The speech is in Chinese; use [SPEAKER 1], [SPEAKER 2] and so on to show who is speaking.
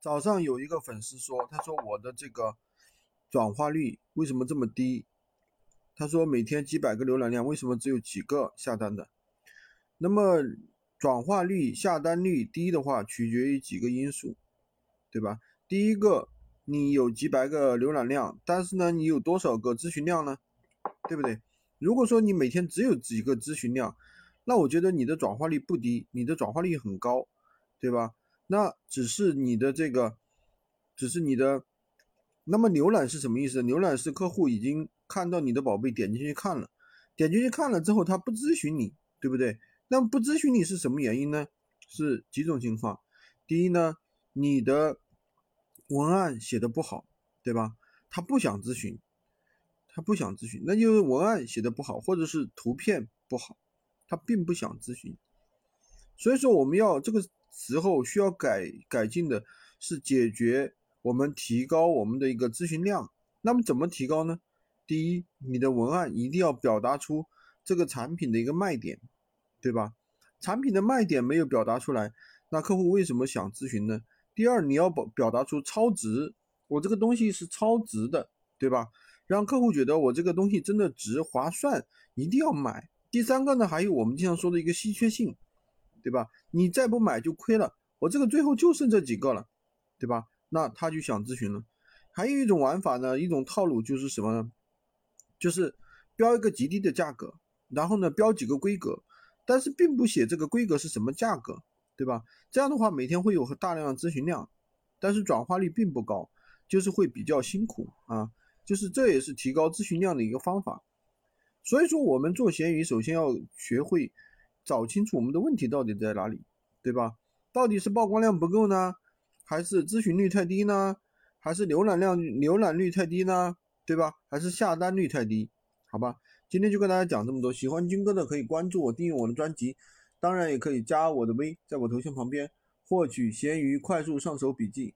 [SPEAKER 1] 早上有一个粉丝说，他说我的这个转化率为什么这么低？他说每天几百个浏览量，为什么只有几个下单的？那么转化率、下单率低的话，取决于几个因素，对吧？第一个，你有几百个浏览量，但是呢，你有多少个咨询量呢？对不对？如果说你每天只有几个咨询量，那我觉得你的转化率不低，你的转化率很高，对吧？那只是你的这个，只是你的，那么浏览是什么意思？浏览是客户已经看到你的宝贝，点进去看了，点进去看了之后，他不咨询你，对不对？那么不咨询你是什么原因呢？是几种情况。第一呢，你的文案写的不好，对吧？他不想咨询，他不想咨询，那就是文案写的不好，或者是图片不好，他并不想咨询。所以说，我们要这个。时候需要改改进的是解决我们提高我们的一个咨询量。那么怎么提高呢？第一，你的文案一定要表达出这个产品的一个卖点，对吧？产品的卖点没有表达出来，那客户为什么想咨询呢？第二，你要表表达出超值，我这个东西是超值的，对吧？让客户觉得我这个东西真的值，划算，一定要买。第三个呢，还有我们经常说的一个稀缺性。对吧？你再不买就亏了。我这个最后就剩这几个了，对吧？那他就想咨询了。还有一种玩法呢，一种套路就是什么呢？就是标一个极低的价格，然后呢标几个规格，但是并不写这个规格是什么价格，对吧？这样的话每天会有大量的咨询量，但是转化率并不高，就是会比较辛苦啊。就是这也是提高咨询量的一个方法。所以说我们做闲鱼，首先要学会。找清楚我们的问题到底在哪里，对吧？到底是曝光量不够呢，还是咨询率太低呢，还是浏览量浏览率太低呢，对吧？还是下单率太低？好吧，今天就跟大家讲这么多。喜欢军哥的可以关注我，订阅我的专辑，当然也可以加我的微，在我头像旁边获取闲鱼快速上手笔记。